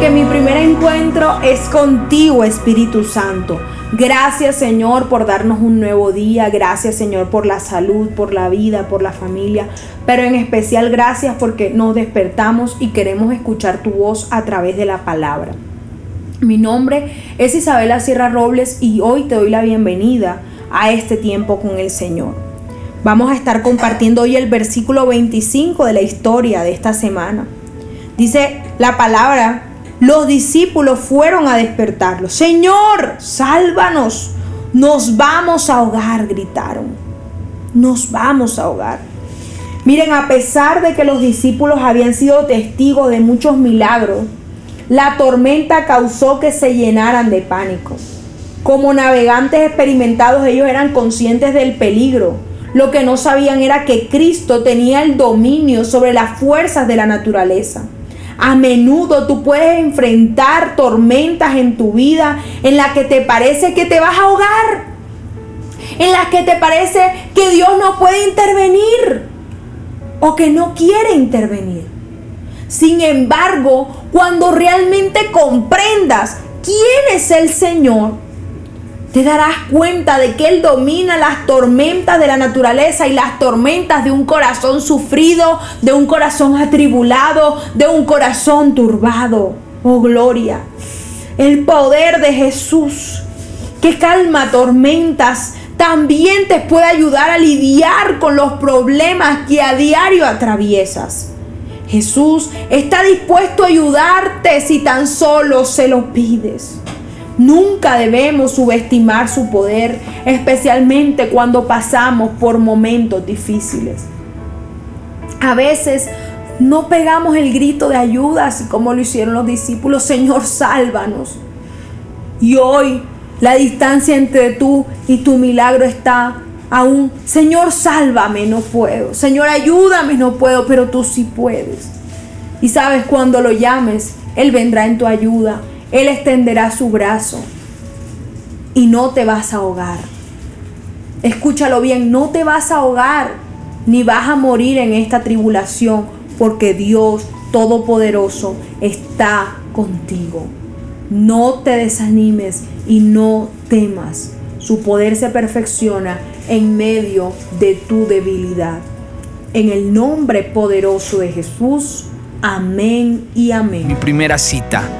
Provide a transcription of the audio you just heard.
porque mi primer encuentro es contigo, Espíritu Santo. Gracias Señor por darnos un nuevo día, gracias Señor por la salud, por la vida, por la familia, pero en especial gracias porque nos despertamos y queremos escuchar tu voz a través de la palabra. Mi nombre es Isabela Sierra Robles y hoy te doy la bienvenida a este tiempo con el Señor. Vamos a estar compartiendo hoy el versículo 25 de la historia de esta semana. Dice la palabra los discípulos fueron a despertarlo. Señor, sálvanos. Nos vamos a ahogar, gritaron. Nos vamos a ahogar. Miren, a pesar de que los discípulos habían sido testigos de muchos milagros, la tormenta causó que se llenaran de pánico. Como navegantes experimentados, ellos eran conscientes del peligro. Lo que no sabían era que Cristo tenía el dominio sobre las fuerzas de la naturaleza. A menudo tú puedes enfrentar tormentas en tu vida en las que te parece que te vas a ahogar. En las que te parece que Dios no puede intervenir o que no quiere intervenir. Sin embargo, cuando realmente comprendas quién es el Señor, te darás cuenta de que Él domina las tormentas de la naturaleza y las tormentas de un corazón sufrido, de un corazón atribulado, de un corazón turbado. Oh gloria. El poder de Jesús que calma tormentas también te puede ayudar a lidiar con los problemas que a diario atraviesas. Jesús está dispuesto a ayudarte si tan solo se lo pides. Nunca debemos subestimar su poder, especialmente cuando pasamos por momentos difíciles. A veces no pegamos el grito de ayuda, así como lo hicieron los discípulos, Señor, sálvanos. Y hoy la distancia entre tú y tu milagro está aún, Señor, sálvame, no puedo. Señor, ayúdame, no puedo, pero tú sí puedes. Y sabes, cuando lo llames, Él vendrá en tu ayuda. Él extenderá su brazo y no te vas a ahogar. Escúchalo bien, no te vas a ahogar ni vas a morir en esta tribulación porque Dios Todopoderoso está contigo. No te desanimes y no temas. Su poder se perfecciona en medio de tu debilidad. En el nombre poderoso de Jesús. Amén y amén. Mi primera cita